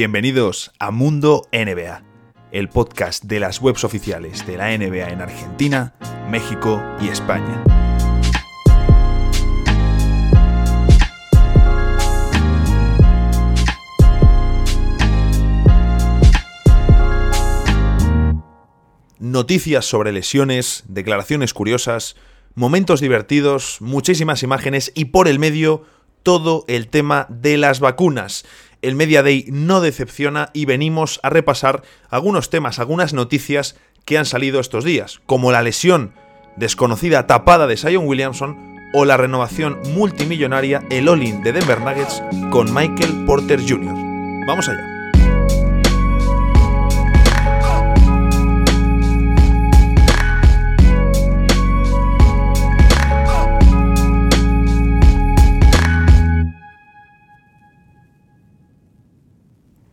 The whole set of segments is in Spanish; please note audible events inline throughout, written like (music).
Bienvenidos a Mundo NBA, el podcast de las webs oficiales de la NBA en Argentina, México y España. Noticias sobre lesiones, declaraciones curiosas, momentos divertidos, muchísimas imágenes y por el medio todo el tema de las vacunas. El Media Day no decepciona y venimos a repasar algunos temas, algunas noticias que han salido estos días, como la lesión desconocida tapada de Sion Williamson o la renovación multimillonaria, el all-in de Denver Nuggets con Michael Porter Jr. Vamos allá.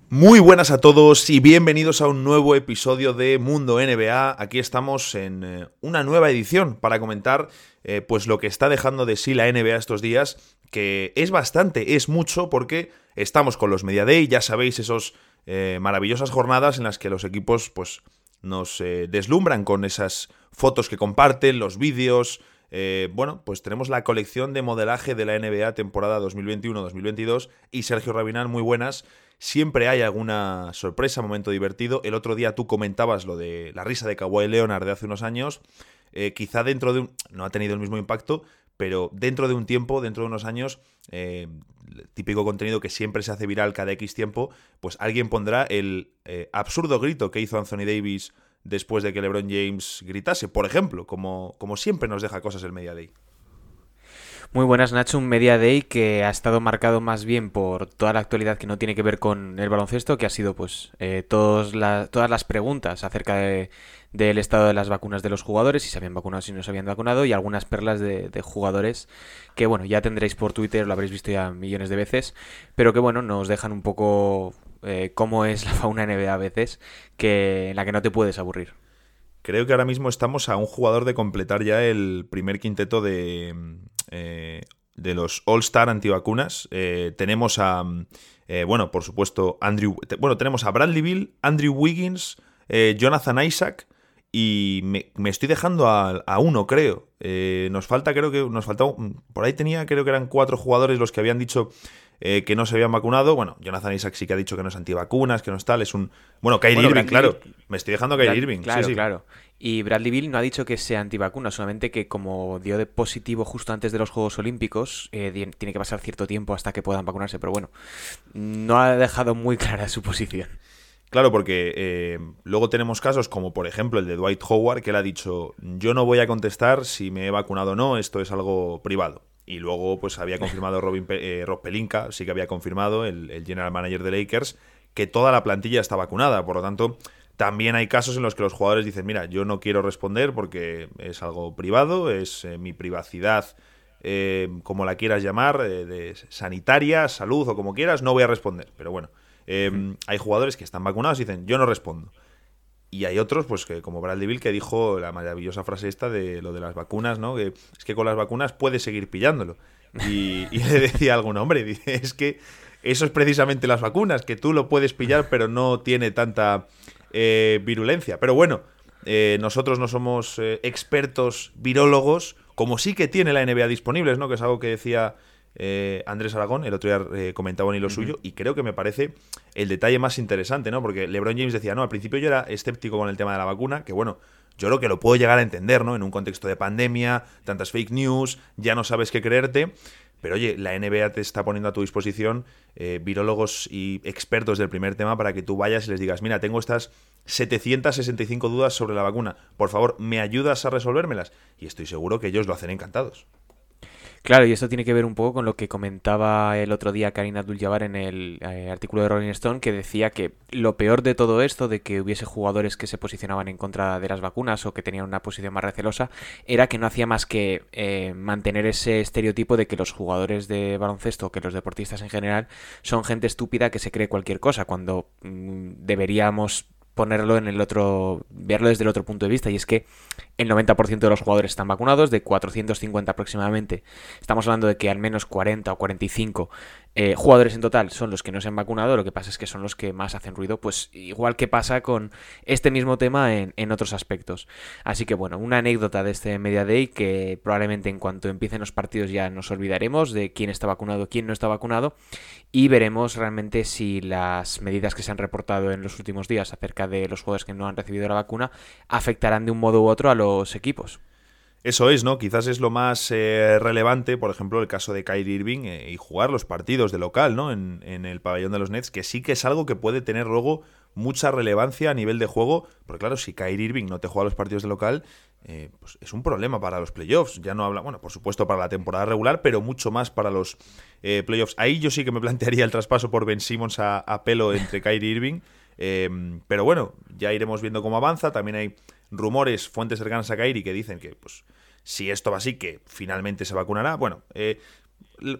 Muy buenas a todos y bienvenidos a un nuevo episodio de Mundo NBA. Aquí estamos en eh, una nueva edición para comentar eh, pues lo que está dejando de sí la NBA estos días, que es bastante, es mucho porque estamos con los Media Day, ya sabéis esos eh, maravillosas jornadas en las que los equipos pues nos deslumbran con esas fotos que comparten, los vídeos, bueno, pues tenemos la colección de modelaje de la NBA temporada 2021-2022 y Sergio Rabinal, muy buenas. Siempre hay alguna sorpresa, momento divertido. El otro día tú comentabas lo de la risa de Kawhi Leonard de hace unos años. Eh, quizá dentro de un... no ha tenido el mismo impacto, pero dentro de un tiempo, dentro de unos años, eh, típico contenido que siempre se hace viral cada X tiempo, pues alguien pondrá el eh, absurdo grito que hizo Anthony Davis después de que LeBron James gritase, por ejemplo, como, como siempre nos deja cosas el Media Day. Muy buenas, Nacho. Un Media Day que ha estado marcado más bien por toda la actualidad que no tiene que ver con el baloncesto, que ha sido pues eh, todas las preguntas acerca del estado de las vacunas de los jugadores, si se habían vacunado, si no se habían vacunado, y algunas perlas de, jugadores que, bueno, ya tendréis por Twitter, lo habréis visto ya millones de veces, pero que, bueno, nos dejan un poco eh, cómo es la fauna NBA a veces, que, en la que no te puedes aburrir. Creo que ahora mismo estamos a un jugador de completar ya el primer quinteto de, eh, de los All-Star antivacunas. Eh, tenemos a, eh, bueno, por supuesto, Andrew. Bueno, tenemos a Bradley Bill, Andrew Wiggins, Jonathan Isaac. Y me, estoy dejando a, a uno, creo. nos falta, creo que nos faltaba. Por ahí tenía, creo que eran cuatro jugadores los que habían dicho eh, que no se habían vacunado. Bueno, Jonathan Isaac sí que ha dicho que no es antivacunas, que no es tal, es un... Bueno, Kyrie Irving, claro. Me estoy dejando a Kyrie Irving. Claro, claro. Y Bradley Bill no ha dicho que sea antivacuna, solamente que como dio de positivo justo antes de los Juegos Olímpicos, eh, tiene que pasar cierto tiempo hasta que puedan vacunarse. Pero bueno, no ha dejado muy (laughs) clara su posición. Claro, porque eh, luego tenemos casos como por ejemplo el de Dwight Howard, que él ha dicho, yo no voy a contestar si me he vacunado o no, esto es algo privado. Y luego, pues había confirmado Robin, eh, Rob Pelinka, sí que había confirmado, el, general manager de Lakers, que toda la plantilla está vacunada. Por lo tanto, también hay casos en los que los jugadores dicen, mira, yo no quiero responder porque es algo privado, es eh, mi privacidad, eh, como la quieras llamar, de sanitaria, salud o como quieras, no voy a responder. Pero bueno, hay jugadores que están vacunados y dicen, yo no respondo. Y hay otros, pues que como Bradley Bill, que dijo la maravillosa frase esta de lo de las vacunas, ¿no? Que es que con las vacunas puedes seguir pillándolo. Y, (laughs) le decía a algún hombre, dice, es que eso es precisamente las vacunas, que tú lo puedes pillar, pero no tiene tanta eh, virulencia. Pero bueno, eh, nosotros no somos eh, expertos virólogos, como sí que tiene la NBA disponibles, ¿no? Que es algo que decía eh, Andrés Aragón, el otro día eh, comentaba ni lo suyo, y creo que me parece el detalle más interesante, ¿no? Porque LeBron James decía, no, al principio yo era escéptico con el tema de la vacuna, que bueno, yo creo que lo puedo llegar a entender, ¿no? En un contexto de pandemia, tantas fake news, ya no sabes qué creerte. Pero oye, la NBA te está poniendo a tu disposición eh, virólogos y expertos del primer tema para que tú vayas y les digas, mira, tengo estas 765 dudas sobre la vacuna, por favor, ¿me ayudas a resolvérmelas? Y estoy seguro que ellos lo hacen encantados. Claro, y esto tiene que ver un poco con lo que comentaba el otro día Karina Abdul-Jabbar en el eh, artículo de Rolling Stone, que decía que lo peor de todo esto, de que hubiese jugadores que se posicionaban en contra de las vacunas o que tenían una posición más recelosa, era que no hacía más que eh, mantener ese estereotipo de que los jugadores de baloncesto, que los deportistas en general, son gente estúpida que se cree cualquier cosa, cuando mm, deberíamos ponerlo en el otro, verlo desde el otro punto de vista, y es que el 90% de los jugadores están vacunados, de 450 aproximadamente. Estamos hablando de que al menos 40 o 45 eh, jugadores en total son los que no se han vacunado, lo que pasa es que son los que más hacen ruido, pues igual que pasa con este mismo tema en, en, otros aspectos. Así que bueno, una anécdota de este Media Day que probablemente en cuanto empiecen los partidos ya nos olvidaremos de quién está vacunado, quién no está vacunado y veremos realmente si las medidas que se han reportado en los últimos días acerca de los jugadores que no han recibido la vacuna afectarán de un modo u otro a los equipos. Eso es, ¿no? Quizás es lo más eh, relevante, por ejemplo, el caso de Kyrie Irving eh, y jugar los partidos de local, ¿no? En, en, el pabellón de los Nets, que sí que es algo que puede tener luego mucha relevancia a nivel de juego, porque claro, si Kyrie Irving no te juega los partidos de local, eh, pues es un problema para los playoffs. Ya no habla, bueno, por supuesto para la temporada regular, pero mucho más para los eh, playoffs. Ahí yo sí que me (laughs) plantearía el traspaso por Ben Simmons a, pelo entre Kyrie Irving. Eh, pero bueno, ya iremos viendo cómo avanza. También hay rumores, fuentes cercanas a Kyrie que dicen que, pues, si esto va así, que finalmente se vacunará. Bueno, eh,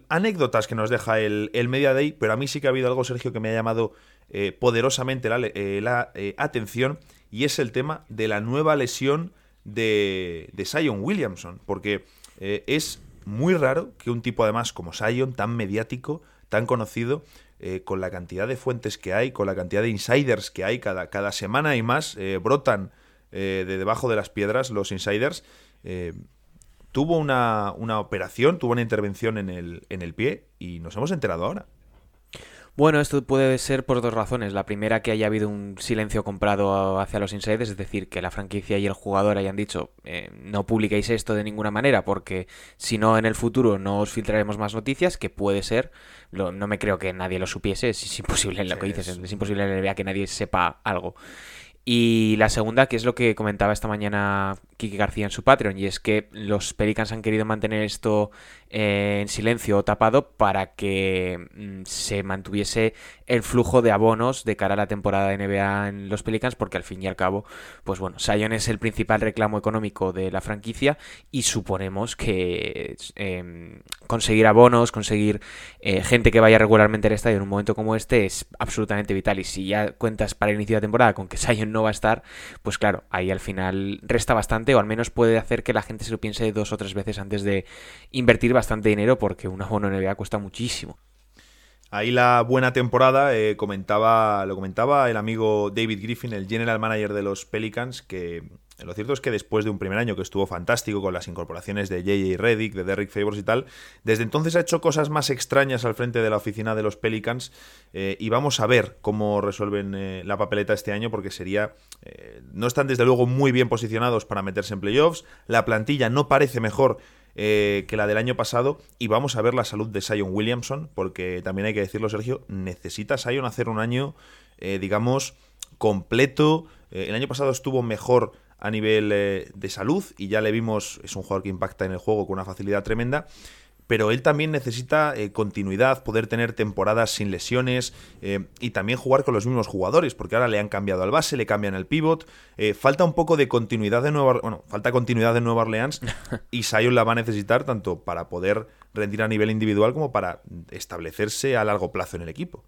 anécdotas que nos deja el, el, Media Day, pero a mí sí que ha habido algo, Sergio, que me ha llamado eh, poderosamente la atención, y es el tema de la nueva lesión de, de Zion Williamson, porque es muy raro que un tipo además como Zion, tan mediático, tan conocido, eh, con la cantidad de fuentes que hay, con la cantidad de insiders que hay, cada, cada semana y más, eh, brotan eh, de debajo de las piedras los insiders. tuvo una, una, operación, tuvo una intervención en el, en el pie y nos hemos enterado ahora. Bueno, esto puede ser por dos razones. La primera, que haya habido un silencio comprado hacia los insiders, es decir, que la franquicia y el jugador hayan dicho eh, no publiquéis esto de ninguna manera porque si no en el futuro no os filtraremos más noticias, que puede ser. Lo, no me creo que nadie lo supiese, es, imposible en lo que dices, es imposible en la NBA que nadie sepa algo. Y la segunda, que es lo que comentaba esta mañana Kiki García en su Patreon, y es que los Pelicans han querido mantener esto eh, en silencio o tapado para que mm, se mantuviese el flujo de abonos de cara a la temporada de NBA en los Pelicans, porque al fin y al cabo, pues bueno, Sion es el principal reclamo económico de la franquicia y suponemos que eh, conseguir abonos, conseguir eh, gente que vaya regularmente al estadio en un momento como este es absolutamente vital. Y si ya cuentas para el inicio de temporada con que Sion no va a estar, pues claro, ahí al final resta bastante o al menos puede hacer que la gente se lo piense dos o tres veces antes de invertir bastante dinero porque un abono NBA cuesta muchísimo. Ahí la buena temporada eh, comentaba, lo comentaba el amigo David Griffin, el general manager de los Pelicans, que lo cierto es que después de un primer año que estuvo fantástico con las incorporaciones de JJ Reddick, de Derrick Favors y tal, desde entonces ha hecho cosas más extrañas al frente de la oficina de los Pelicans eh, y vamos a ver cómo resuelven eh, la papeleta este año porque sería... Eh, no están desde luego muy bien posicionados para meterse en playoffs, la plantilla no parece mejor que la del año pasado y vamos a ver la salud de Sion Williamson porque también hay que decirlo Sergio, necesita Sion hacer un año digamos completo, el año pasado estuvo mejor a nivel eh, de salud y ya le vimos, es un jugador que impacta en el juego con una facilidad tremenda, pero él también necesita eh, continuidad, poder tener temporadas sin lesiones eh, y también jugar con los mismos jugadores, porque ahora le han cambiado al base, le cambian el pivot, falta un poco de continuidad de Nueva, bueno, falta continuidad de Nueva Orleans (laughs) y Sion la va a necesitar tanto para poder rendir a nivel individual como para establecerse a largo plazo en el equipo.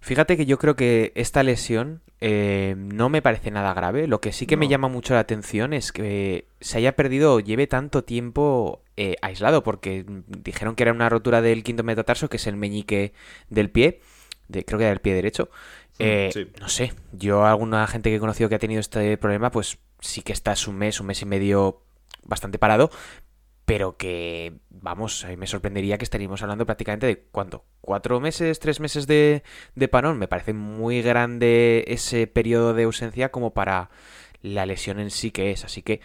Fíjate que yo creo que esta lesión eh, no me parece nada grave. Lo que sí que no. me llama mucho la atención es que se haya perdido o lleve tanto tiempo eh, aislado, porque dijeron que era una rotura del quinto metatarso, que es el meñique del pie, de, creo que era el pie derecho. Eh, sí. No sé, yo alguna gente que he conocido que ha tenido este problema, pues sí que está un mes, un mes y medio bastante parado, pero que, vamos, me sorprendería que estaríamos hablando prácticamente de cuánto, cuatro meses, tres meses de, de parón. Me parece muy grande ese periodo de ausencia como para la lesión en sí que es. Así que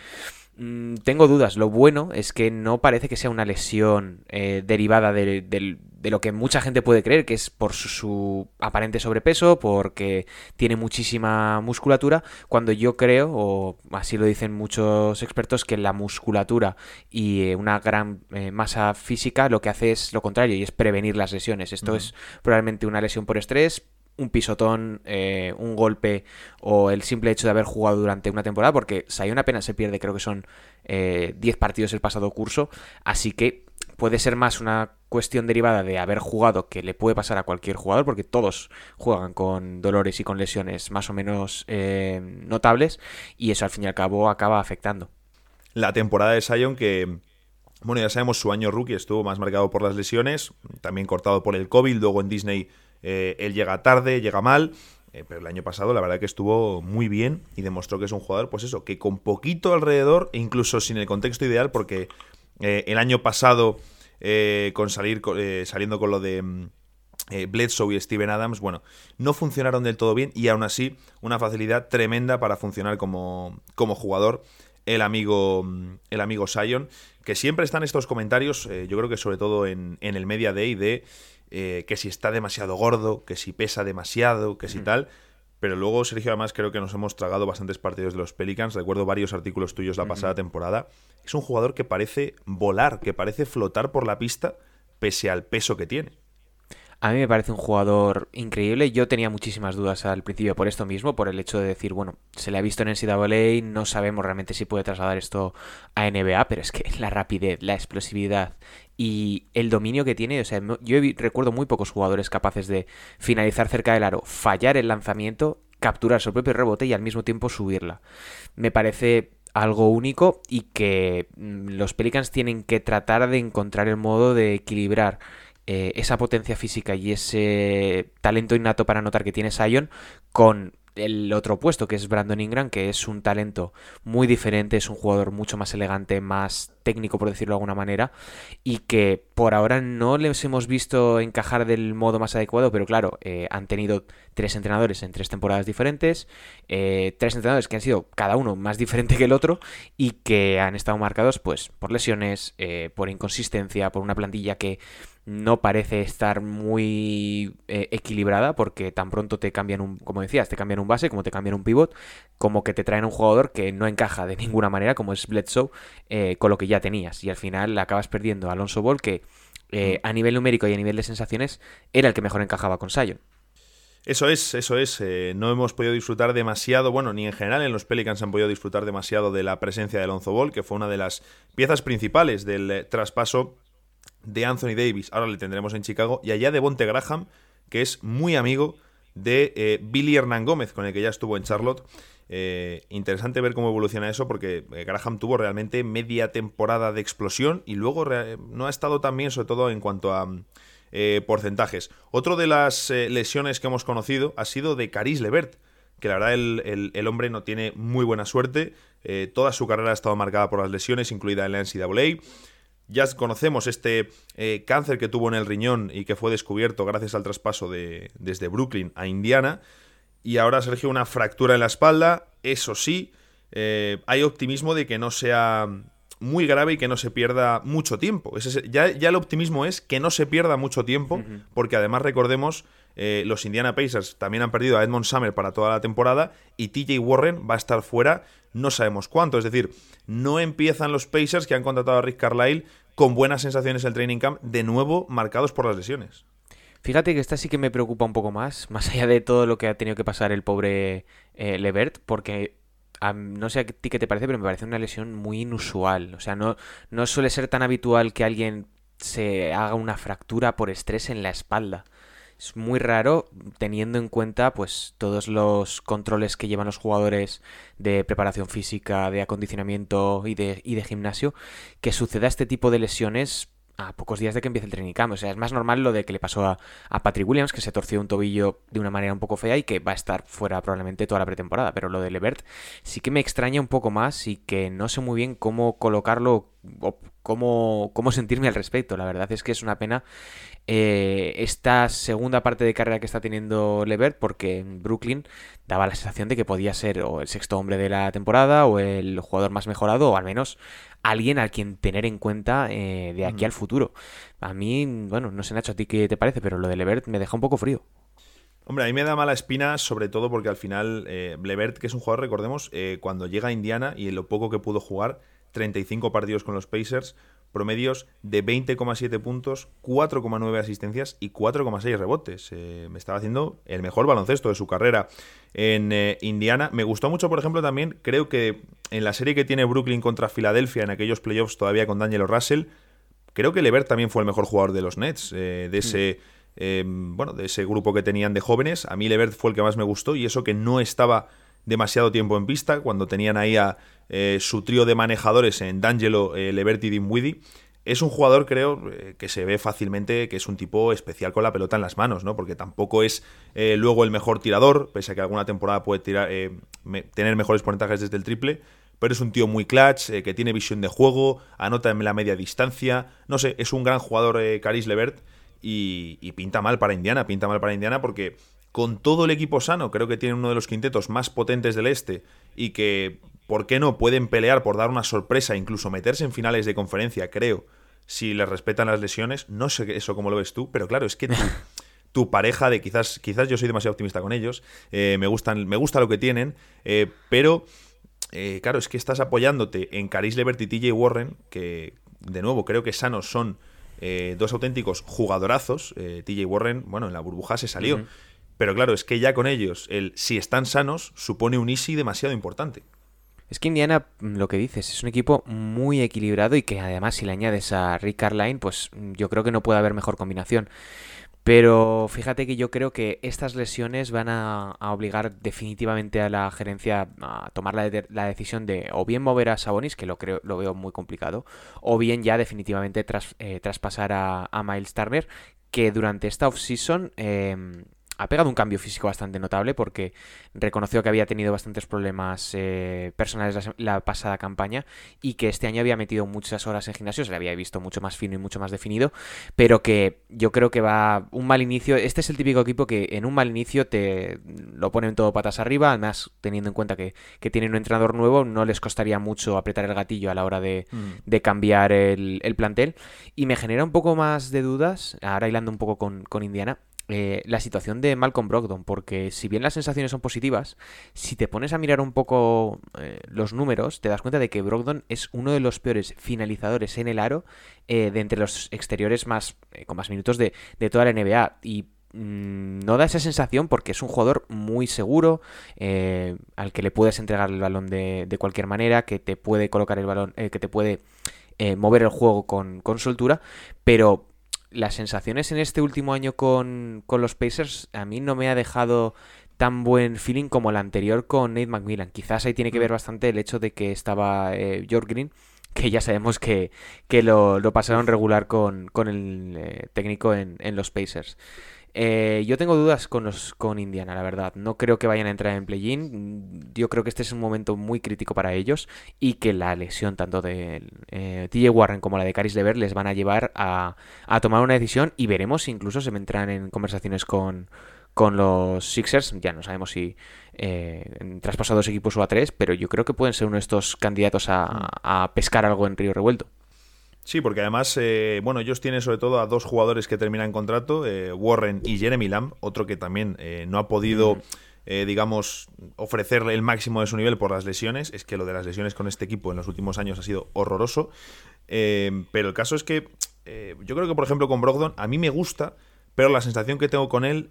mmm, tengo dudas. Lo bueno es que no parece que sea una lesión eh, derivada del de, de lo que mucha gente puede creer, que es por su, su, aparente sobrepeso, porque tiene muchísima musculatura, cuando yo creo, o así lo dicen muchos expertos, que la musculatura y eh, una gran eh, masa física lo que hace es lo contrario, y es prevenir las lesiones. Esto uh -huh. es probablemente una lesión por estrés, un pisotón, eh, un golpe o el simple hecho de haber jugado durante una temporada, porque Sion apenas se pierde, creo que son 10 eh, partidos el pasado curso, así que puede ser más una cuestión derivada de haber jugado que le puede pasar a cualquier jugador, porque todos juegan con dolores y con lesiones más o menos eh, notables, y eso al fin y al cabo acaba afectando. la temporada de Sion que, bueno, ya sabemos, su año rookie estuvo más marcado por las lesiones, también cortado por el COVID, luego en Disney eh, él llega tarde, llega mal, eh, pero el año pasado la verdad que estuvo muy bien y demostró que es un jugador, pues eso, que con poquito alrededor, e incluso sin el contexto ideal, porque eh, el año pasado con salir saliendo con lo de mm, Bledsoe y Steven Adams, bueno, no funcionaron del todo bien y aún así una facilidad tremenda para funcionar como, como jugador el amigo, mm, el amigo Sion, que siempre están estos comentarios, yo creo que sobre todo en, en el Media Day, de eh, que si está demasiado gordo, que si pesa demasiado, que si tal. Pero luego, Sergio, además creo que nos hemos tragado bastantes partidos de los Pelicans. Recuerdo varios artículos tuyos la pasada temporada. Es un jugador que parece volar, que parece flotar por la pista pese al peso que tiene. A mí me parece un jugador increíble. Yo tenía muchísimas dudas al principio por esto mismo, por el hecho de decir, bueno, se le ha visto en NCAA, no sabemos realmente si puede trasladar esto a NBA, pero es que la rapidez, la explosividad y el dominio que tiene, o sea, yo recuerdo muy pocos jugadores capaces de finalizar cerca del aro, fallar el lanzamiento, capturar su propio rebote y al mismo tiempo subirla. Me parece algo único y que mm, los Pelicans tienen que tratar de encontrar el modo de equilibrar eh, esa potencia física y ese talento innato para notar que tiene Sion con el otro puesto, que es Brandon Ingram, que es un talento muy diferente, es un jugador mucho más elegante, más técnico, por decirlo de alguna manera, y que por ahora no les hemos visto encajar del modo más adecuado, pero claro, eh, han tenido tres entrenadores en tres temporadas diferentes, eh, tres entrenadores que han sido cada uno más diferente que el otro y que han estado marcados pues por lesiones, eh, por inconsistencia, por una plantilla que no parece estar muy eh, equilibrada porque tan pronto te cambian un, como decías, te cambian un base, como te cambian un pivot, como que te traen un jugador que no encaja de ninguna manera, como es Bledsoe, eh, con lo que ya tenías. Y al final acabas perdiendo a Alonso Ball, que eh, a nivel numérico y a nivel de sensaciones era el que mejor encajaba con Sion. Eso es, eso es. no hemos podido disfrutar demasiado, bueno, ni en general en los Pelicans han podido disfrutar demasiado de la presencia de Alonso Ball, que fue una de las piezas principales del traspaso de Anthony Davis, ahora le tendremos en Chicago, y allá de Bonte Graham, que es muy amigo de eh, Billy Hernán Gómez, con el que ya estuvo en Charlotte. Eh, interesante ver cómo evoluciona eso, porque eh, Graham tuvo realmente media temporada de explosión y luego no ha estado tan bien, sobre todo en cuanto a porcentajes. Otro de las lesiones que hemos conocido ha sido de Caris Levert, que la verdad el, el hombre no tiene muy buena suerte. toda su carrera ha estado marcada por las lesiones, incluida en la NCAA. Ya conocemos este eh, cáncer que tuvo en el riñón y que fue descubierto gracias al traspaso de, desde Brooklyn a Indiana. Y ahora Sergio una fractura en la espalda. Eso sí, eh, hay optimismo de que no sea muy grave y que no se pierda mucho tiempo. ya, ya, el optimismo es que no se pierda mucho tiempo, porque además recordemos, eh, los Indiana Pacers también han perdido a Edmond Summer para toda la temporada y TJ Warren va a estar fuera no sabemos cuánto. Es decir, no empiezan los Pacers que han contratado a Rick Carlisle con buenas sensaciones el training camp, de nuevo marcados por las lesiones. Fíjate que esta sí que me preocupa un poco más, (laughs) más allá de todo lo que ha tenido que pasar el pobre eh, Levert, porque no sé a ti qué te parece, pero me parece una lesión muy inusual. O sea, no, no suele ser tan habitual que alguien se haga una fractura por estrés en la espalda. Es muy raro teniendo en cuenta pues todos los controles que llevan los jugadores de preparación física, de acondicionamiento y de, y de gimnasio, que suceda este tipo de lesiones a pocos días de que empiece el training. O sea, es más normal lo de que le pasó a, a, Patrick Williams, que se torció un tobillo de una manera un poco fea y que va a estar fuera probablemente toda la pretemporada. Pero lo de Levert sí que me extraña un poco más y que no sé muy bien cómo colocarlo o cómo, cómo sentirme al respecto. La verdad es que es una pena eh, esta segunda parte de carrera que está teniendo Levert, porque en Brooklyn daba la sensación de que podía ser o el sexto hombre de la temporada o el jugador más mejorado o al menos alguien al quien tener en cuenta eh, de aquí al futuro. A mí, bueno, no sé Nacho a ti qué te parece, pero lo de Levert me deja un poco frío. Hombre, a mí me da mala espina, sobre todo porque al final eh, Levert, que es un jugador, recordemos, eh, cuando llega a Indiana y en lo poco que pudo jugar, 35 partidos con los Pacers, promedios de 20,7 puntos, 4,9 asistencias y 4,6 rebotes. Eh, me estaba haciendo el mejor baloncesto de su carrera en eh, Indiana. Me gustó mucho, por ejemplo, también, creo que en la serie que tiene Brooklyn contra Filadelfia, en aquellos playoffs todavía con Daniel Russell, creo que Levert también fue el mejor jugador de los Nets, eh, de ese... bueno, de ese grupo que tenían de jóvenes. A mí Levert fue el que más me gustó y eso que no estaba demasiado tiempo en pista, cuando tenían ahí a eh, su trío de manejadores en D'Angelo, eh, y Dinwiddie. Es un jugador, creo, eh, que se ve fácilmente que es un tipo especial con la pelota en las manos, ¿no? Porque tampoco es luego el mejor tirador, pese a que alguna temporada puede tirar, tener mejores porcentajes desde el triple, pero es un tío muy clutch, que tiene visión de juego, anota en la media distancia, no sé, es un gran jugador Caris Levert y, pinta mal para Indiana, pinta mal para Indiana porque con todo el equipo sano, creo que tiene uno de los quintetos más potentes del este y que, ¿por qué no? Pueden pelear por dar una sorpresa, incluso meterse en finales de conferencia, creo, si les respetan las lesiones. No sé eso cómo lo ves tú, pero claro, es que tu, (laughs) pareja de quizás, quizás yo soy demasiado optimista con ellos, eh, me, gustan, me gusta lo que tienen, eh, pero... Eh, claro, es que estás apoyándote en Caris Levert y TJ Warren, que de nuevo creo que sanos son dos auténticos jugadorazos. TJ Warren, bueno, en la burbuja se salió. Pero claro, es que ya con ellos, el si están sanos, supone un easy demasiado importante. Es que Indiana, mm, lo que dices, es un equipo muy equilibrado y que además si le añades a Rick Carline, pues mm, yo creo que no puede haber mejor combinación. Pero fíjate que yo creo que estas lesiones van a, obligar definitivamente a la gerencia a tomar la, decisión de o bien mover a Sabonis, que lo creo lo veo muy complicado, o bien ya definitivamente eh, traspasar a, a, Miles Turner, que durante esta offseason eh, ha pegado un cambio físico bastante notable porque reconoció que había tenido bastantes problemas eh, personales la, pasada campaña y que este año había metido muchas horas en gimnasio, se le había visto mucho más fino y mucho más definido, pero que yo creo que va un mal inicio. Este es el típico equipo que en un mal inicio te lo ponen todo patas arriba, además teniendo en cuenta que, que tienen un entrenador nuevo, no les costaría mucho apretar el gatillo a la hora de, mm. cambiar el, plantel y me genera un poco más de dudas, ahora hilando un poco con, con Indiana eh, la situación de Malcolm Brogdon, porque si bien las sensaciones son positivas, si te pones a mirar un poco eh, los números, te das cuenta de que Brogdon es uno de los peores finalizadores en el aro eh, de entre los exteriores más con más minutos de, toda la NBA. Y mm, no da esa sensación porque es un jugador muy seguro, al que le puedes entregar el balón de, de, cualquier manera, que te puede colocar el balón, que te puede mover el juego con, con soltura, pero las sensaciones en este último año con, los Pacers a mí no me ha dejado tan buen feeling como el anterior con Nate McMillan. Quizás ahí tiene que ver mm. bastante el hecho de que estaba eh, George Green, (laughs) que ya sabemos que, lo, pasaron regular con, el eh, técnico en, en, los Pacers. Eh, yo tengo dudas con, los, con Indiana, la verdad. No creo que vayan a entrar en play-in. Yo creo que este es un momento muy crítico para ellos y que la lesión tanto de eh, TJ Warren como la de Caris Lever les van a llevar a, tomar una decisión y veremos si incluso se entran en conversaciones con, con los Sixers. Ya no sabemos si eh, traspasados equipos o a tres, pero yo creo que pueden ser uno de estos candidatos a, a pescar algo en Río Revuelto. Sí, porque además, eh, bueno, ellos tienen sobre todo a dos jugadores que terminan contrato, eh, Warren y Jeremy Lamb, otro que también eh, no ha podido, digamos, ofrecer el máximo de su nivel por las lesiones. Es que lo de las lesiones con este equipo en los últimos años ha sido horroroso. pero el caso es que yo creo que, por ejemplo, con Brogdon, a mí me gusta, pero la sensación que tengo con él,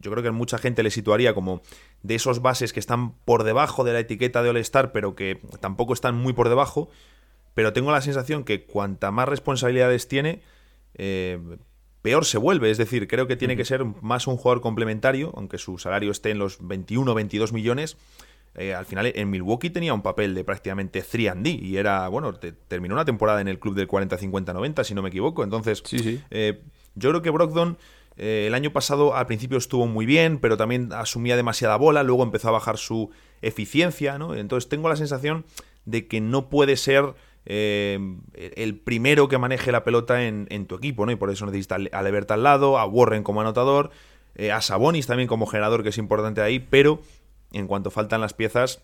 yo creo que mucha gente le situaría como de esos bases que están por debajo de la etiqueta de All-Star, pero que tampoco están muy por debajo pero tengo la sensación que cuanta más responsabilidades tiene, eh, peor se vuelve. Es decir, creo que tiene que ser más un jugador complementario, aunque su salario esté en los 21 o 22 millones. Eh, al final en Milwaukee tenía un papel de prácticamente 3D y era, bueno, terminó una temporada en el club del 40-50-90, si no me equivoco. Entonces, eh, yo creo que Brogdon el año pasado al principio estuvo muy bien, pero también asumía demasiada bola, luego empezó a bajar su eficiencia, ¿no? Entonces tengo la sensación de que no puede ser eh, el primero que maneje la pelota en, tu equipo, ¿no? Y por eso necesitas a Levert al lado, a Warren como anotador, eh, a Sabonis también como generador, que es importante ahí, pero en cuanto faltan las piezas,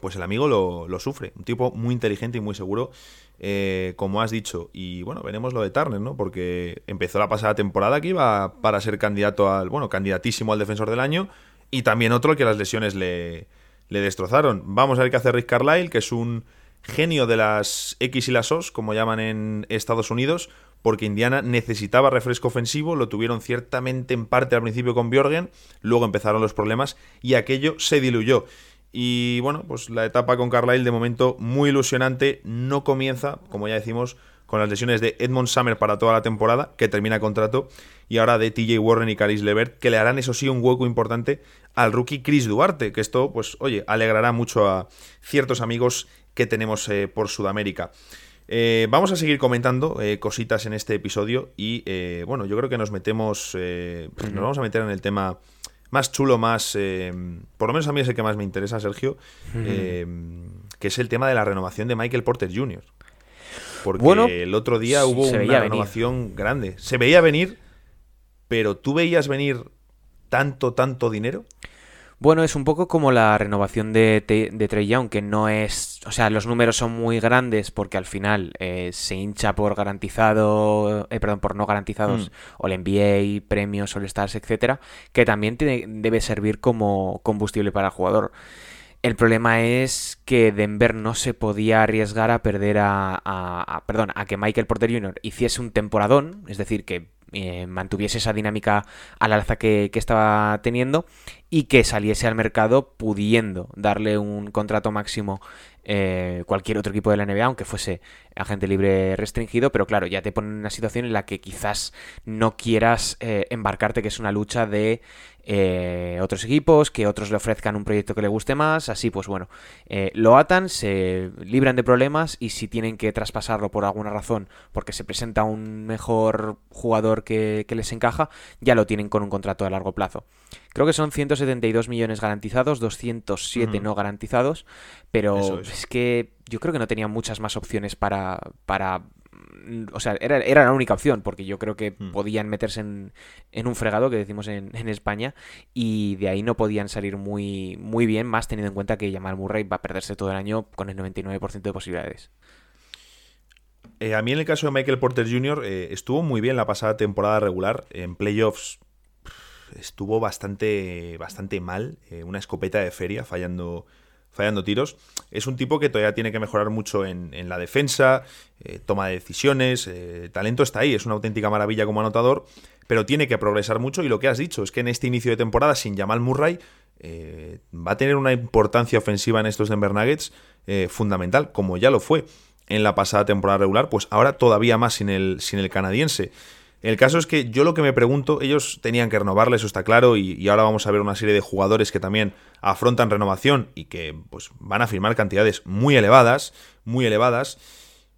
pues el amigo lo, sufre. Un tipo muy inteligente y muy seguro, eh, como has dicho. Y bueno, veremos lo de Turner, ¿no? Porque empezó la pasada temporada que iba para ser candidato al, bueno, candidatísimo al defensor del año, y también otro que las lesiones le, le destrozaron. Vamos a ver qué hace Rick Carlisle, que es un genio de las X y las O's, como llaman en Estados Unidos, porque Indiana necesitaba refresco ofensivo, lo tuvieron ciertamente en parte al principio con Bjorgen, luego empezaron los problemas y aquello se diluyó. Y bueno, pues la etapa con Carlisle de momento muy ilusionante, no comienza, como ya decimos, con las lesiones de Edmond Summer para toda la temporada, que termina contrato, y ahora de TJ Warren y Caris Levert, que le harán, eso sí, un hueco importante al rookie Chris Duarte, que esto, pues, oye, alegrará mucho a ciertos amigos que tenemos eh, por Sudamérica. Eh, vamos a seguir comentando eh, cositas en este episodio y bueno, yo creo que nos metemos, nos vamos a meter en el tema más chulo, más, por lo menos a mí es el que más me interesa, Sergio, que es el tema de la renovación de Michael Porter Jr. Porque bueno, el otro día hubo una renovación grande. Se veía venir, pero ¿tú veías venir tanto, tanto dinero? Bueno, es un poco como la renovación de, de Trey Young, que no es. O sea, los números son muy grandes porque al final eh, se hincha por garantizado. Eh, perdón, por no garantizados, mm. o el NBA, premios, All-Stars, etcétera, que también debe servir como combustible para el jugador. El problema es que Denver no se podía arriesgar a perder a, perdón, a que Michael Porter Jr. hiciese un temporadón, es decir, que eh, mantuviese esa dinámica al alza que, estaba teniendo y que saliese al mercado pudiendo darle un contrato máximo eh, cualquier otro equipo de la NBA, aunque fuese agente libre restringido, pero claro, ya te pone en una situación en la que quizás no quieras eh, embarcarte, que es una lucha de eh, otros equipos, que otros le ofrezcan un proyecto que le guste más, así pues bueno, eh, lo atan, se libran de problemas y si tienen que traspasarlo por alguna razón, porque se presenta un mejor jugador que, les encaja, ya lo tienen con un contrato a largo plazo. Creo que son 172 millones garantizados, 207 no garantizados, pero es. que yo creo que no tenían muchas más opciones para, para o sea, era, era, la única opción, porque yo creo que hmm. podían meterse en, en, un fregado, que decimos en, en, España, y de ahí no podían salir muy, muy bien, más teniendo en cuenta que Jamal Murray va a perderse todo el año con el 99% de posibilidades. Eh, a mí en el caso de Michael Porter Jr. Eh, estuvo muy bien la pasada temporada regular, en playoffs estuvo bastante, bastante mal, eh, una escopeta de feria, fallando fallando tiros. Es un tipo que todavía tiene que mejorar mucho en, la defensa, eh, toma de decisiones, eh, talento está ahí, es una auténtica maravilla como anotador, pero tiene que progresar mucho y lo que has dicho es que en este inicio de temporada sin Jamal Murray va a tener una importancia ofensiva en estos Denver Nuggets fundamental, como ya lo fue en la pasada temporada regular, pues ahora todavía más sin el, sin el canadiense. El caso es que yo lo que me pregunto, ellos tenían que renovarle, eso está claro, y, ahora vamos a ver una serie de jugadores que también afrontan renovación y que pues, van a firmar cantidades muy elevadas, muy elevadas.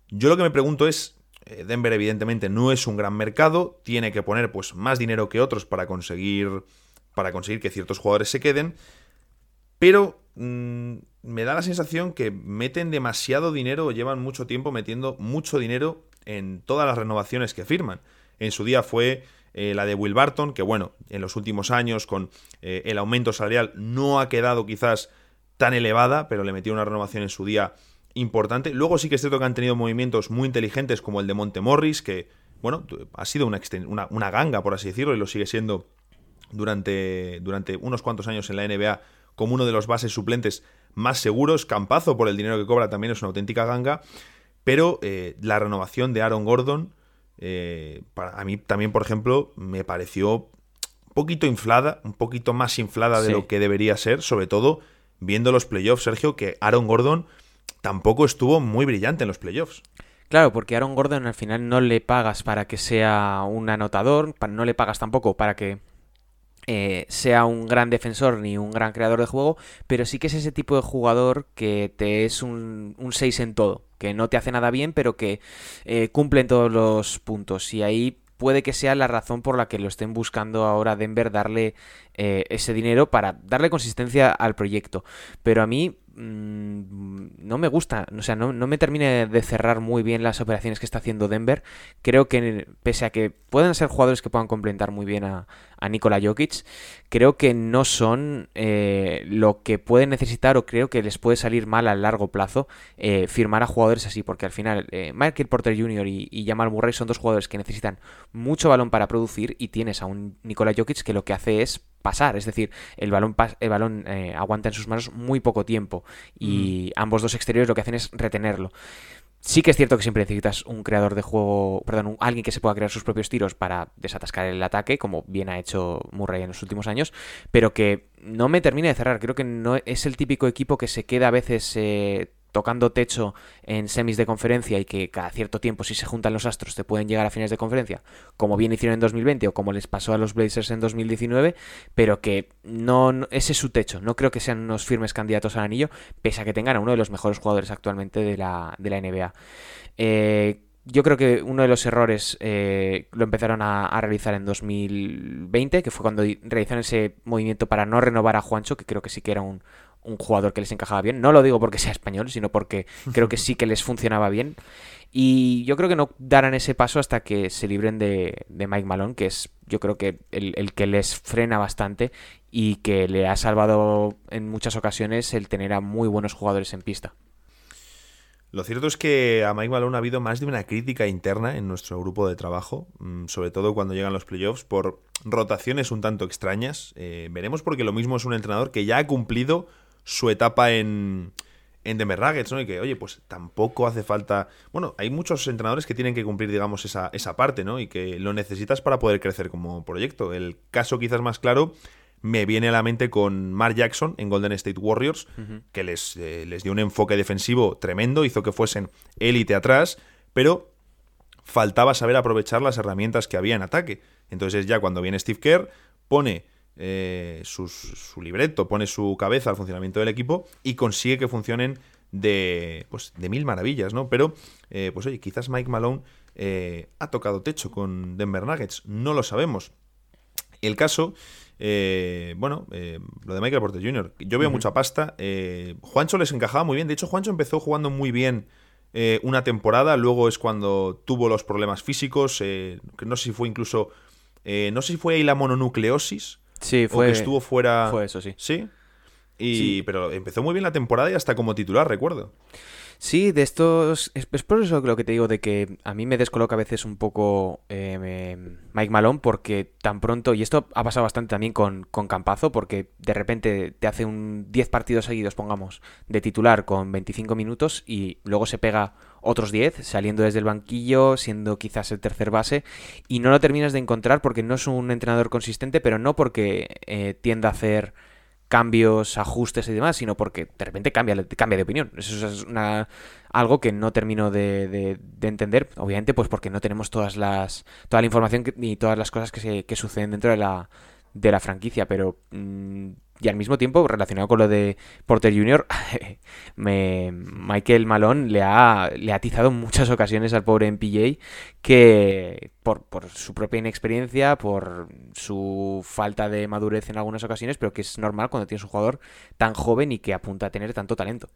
Yo lo que me pregunto es, eh, Denver evidentemente no es un gran mercado, tiene que poner pues más dinero que otros para conseguir para conseguir que ciertos jugadores se queden, pero mm, me da la sensación que meten demasiado dinero o llevan mucho tiempo metiendo mucho dinero en todas las renovaciones que firman en su día fue eh, la de Will Barton, que bueno, en los últimos años con eh, el aumento salarial no ha quedado quizás tan elevada, pero le metió una renovación en su día importante. Luego sí que es cierto que han tenido movimientos muy inteligentes como el de Monte Morris, que bueno, ha sido una, una, ganga, por así decirlo, y lo sigue siendo durante, durante unos cuantos años en la NBA como uno de los bases suplentes más seguros. Campazo, por el dinero que cobra, también es una auténtica ganga. Pero eh, la renovación de Aaron Gordon eh, para, a mí también, por ejemplo, me pareció un poquito inflada, un poquito más inflada de lo que debería ser, sobre todo viendo los playoffs, Sergio, que Aaron Gordon tampoco estuvo muy brillante en los playoffs. Claro, porque Aaron Gordon al final no le pagas para que sea un anotador, no le pagas tampoco para que eh, sea un gran defensor ni un gran creador de juego, pero sí que es ese tipo de jugador que te es un, 6 en todo, que no te hace nada bien, pero que eh, cumple en todos los puntos. Y ahí puede que sea la razón por la que lo estén buscando ahora Denver darle eh, ese dinero para darle consistencia al proyecto. Pero a mí Mm, no me gusta, o sea, no, me termine de cerrar muy bien las operaciones que está haciendo Denver. Creo que pese a que pueden ser jugadores que puedan complementar muy bien a, a Nikola Jokic, creo que no son eh, lo que pueden necesitar o creo que les puede salir mal a largo plazo eh, firmar a jugadores así, porque al final eh, Michael Porter Jr. y, y, Jamal Murray son dos jugadores que necesitan mucho balón para producir y tienes a un Nikola Jokic que lo que hace es pasar, es decir, el balón, el balón eh, aguanta en sus manos muy poco tiempo y mm. ambos dos exteriores lo que hacen es retenerlo. Sí que es cierto que siempre necesitas un creador de juego, perdón, alguien que se pueda crear sus propios tiros para desatascar el ataque, como bien ha hecho Murray en los últimos años, pero que no me termina de cerrar. Creo que no es el típico equipo que se queda a veces eh, tocando techo en semis de conferencia y que cada cierto tiempo si se juntan los astros te pueden llegar a finales de conferencia, como bien hicieron en 2020 o como les pasó a los Blazers en 2019, pero que no, ese es su techo. No creo que sean unos firmes candidatos al anillo, pese a que tengan a uno de los mejores jugadores actualmente de la, de la NBA. Eh, yo creo que uno de los errores eh, lo empezaron a, realizar en 2020, que fue cuando realizaron ese movimiento para no renovar a Juancho, que creo que sí que era un, un jugador que les encajaba bien. No lo digo porque sea español, sino porque (laughs) creo que sí que les funcionaba bien. Y yo creo que no darán ese paso hasta que se libren de, Mike Malone, que es yo creo que el, que les frena bastante y que le ha salvado en muchas ocasiones el tener a muy buenos jugadores en pista. Lo cierto es que a Mike Malone ha habido más de una crítica interna en nuestro grupo de trabajo, mm, sobre todo cuando llegan los playoffs, por rotaciones un tanto extrañas. Eh, veremos porque lo mismo es un entrenador que ya ha cumplido su etapa en, en Denver Nuggets, ¿no? Y que, oye, pues tampoco hace falta... Bueno, hay muchos entrenadores que tienen que cumplir, digamos, esa, esa parte, ¿no? Y que lo necesitas para poder crecer como proyecto. El caso quizás más claro me viene a la mente con Mark Jackson en Golden State Warriors, que les, eh, les dio un enfoque defensivo tremendo, hizo que fuesen élite atrás, pero faltaba saber aprovechar las herramientas que había en ataque. Entonces ya cuando viene Steve Kerr, pone eh, su libreto, pone su cabeza al funcionamiento del equipo y consigue que funcionen de, pues, de mil maravillas, ¿no? Pero, eh, pues oye, quizás Mike Malone eh, ha tocado techo con Denver Nuggets, no lo sabemos. El caso, bueno, lo de Michael Porter Jr., yo veo mucha pasta. Juancho les encajaba muy bien, de hecho Juancho empezó jugando muy bien una temporada, luego es cuando tuvo los problemas físicos, no sé si fue incluso, no sé si fue ahí la mononucleosis, Sí, fue. que estuvo fuera. Fue eso, sí. Sí. Y, Pero empezó muy bien la temporada y hasta como titular, recuerdo. Sí, de estos. Es, por eso lo que te digo de que a mí me descoloca a veces un poco eh, Mike Malone, porque tan pronto. Y esto ha pasado bastante también con, con Campazo, porque de repente te hace un 10 partidos seguidos, pongamos, de titular con 25 minutos y luego se pega otros 10 saliendo desde el banquillo, siendo quizás el tercer base, y no lo terminas de encontrar porque no es un entrenador consistente, pero no porque eh, tienda a hacer cambios, ajustes y demás, sino porque de repente cambia, cambia de opinión. Eso es una, algo que no termino de, entender, obviamente, pues porque no tenemos todas las, toda la información ni todas las cosas que, se, que suceden dentro de la, de la franquicia, pero mm, y al mismo tiempo, relacionado con lo de Porter Jr., (laughs) Michael Malone le ha, le ha atizado en muchas ocasiones al pobre MPJ que por, por, su propia inexperiencia, por su falta de madurez en algunas ocasiones, pero que es normal cuando tienes un jugador tan joven y que apunta a tener tanto talento.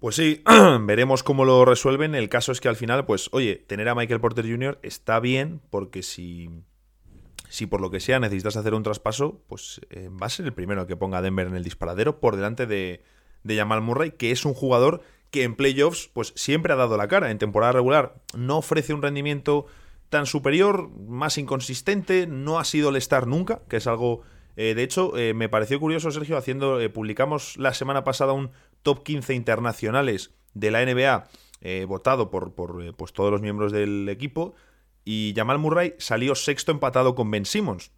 Pues sí, (clears throat) veremos cómo lo resuelven. El caso es que al final, pues, oye, tener a Michael Porter Jr. está bien, porque si si por lo que sea necesitas hacer un traspaso, pues eh, va a ser el primero que ponga a Denver en el disparadero por delante de, de Jamal Murray, que es un jugador que en playoffs pues siempre ha dado la cara. En temporada regular no ofrece un rendimiento tan superior, más inconsistente, no ha sido el star nunca, que es algo... Eh, de hecho, eh, me pareció curioso, Sergio, haciendo... publicamos la semana pasada un top 15 internacionales de la NBA votado por, por pues, todos los miembros del equipo y Jamal Murray salió sexto empatado con Ben Simmons.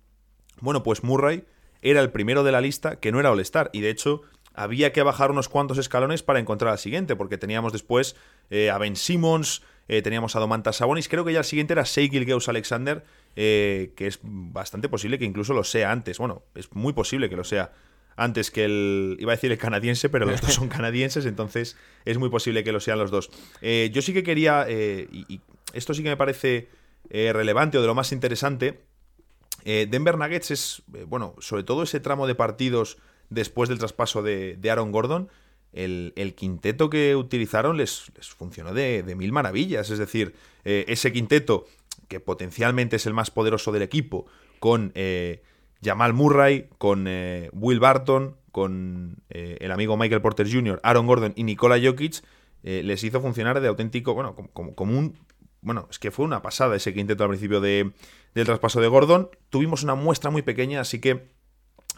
Bueno, pues Murray era el primero de la lista que no era All-Star y de hecho había que bajar unos cuantos escalones para encontrar al siguiente, porque teníamos después eh, a Ben Simmons, eh, teníamos a Domantas Sabonis, creo que ya el siguiente era Shea Gilgeous Alexander, eh, que es bastante posible que incluso lo sea antes. Bueno, es muy posible que lo sea antes que el. Iba a decir el canadiense, pero los dos son (laughs) canadienses, entonces es muy posible que lo sean los dos. yo sí que quería. y, esto sí que me parece eh, relevante o de lo más interesante, eh, Denver Nuggets es, eh, bueno, sobre todo ese tramo de partidos después del traspaso de, Aaron Gordon, el, quinteto que utilizaron les, funcionó de, mil maravillas. Es decir, ese quinteto, que potencialmente es el más poderoso del equipo, con Jamal Murray, con Will Barton, con el amigo Michael Porter Jr., Aaron Gordon y Nikola Jokic, les hizo funcionar de auténtico, bueno, como, como un bueno, es que fue una pasada ese quinteto al principio de, del traspaso de Gordon. Tuvimos una muestra muy pequeña, así que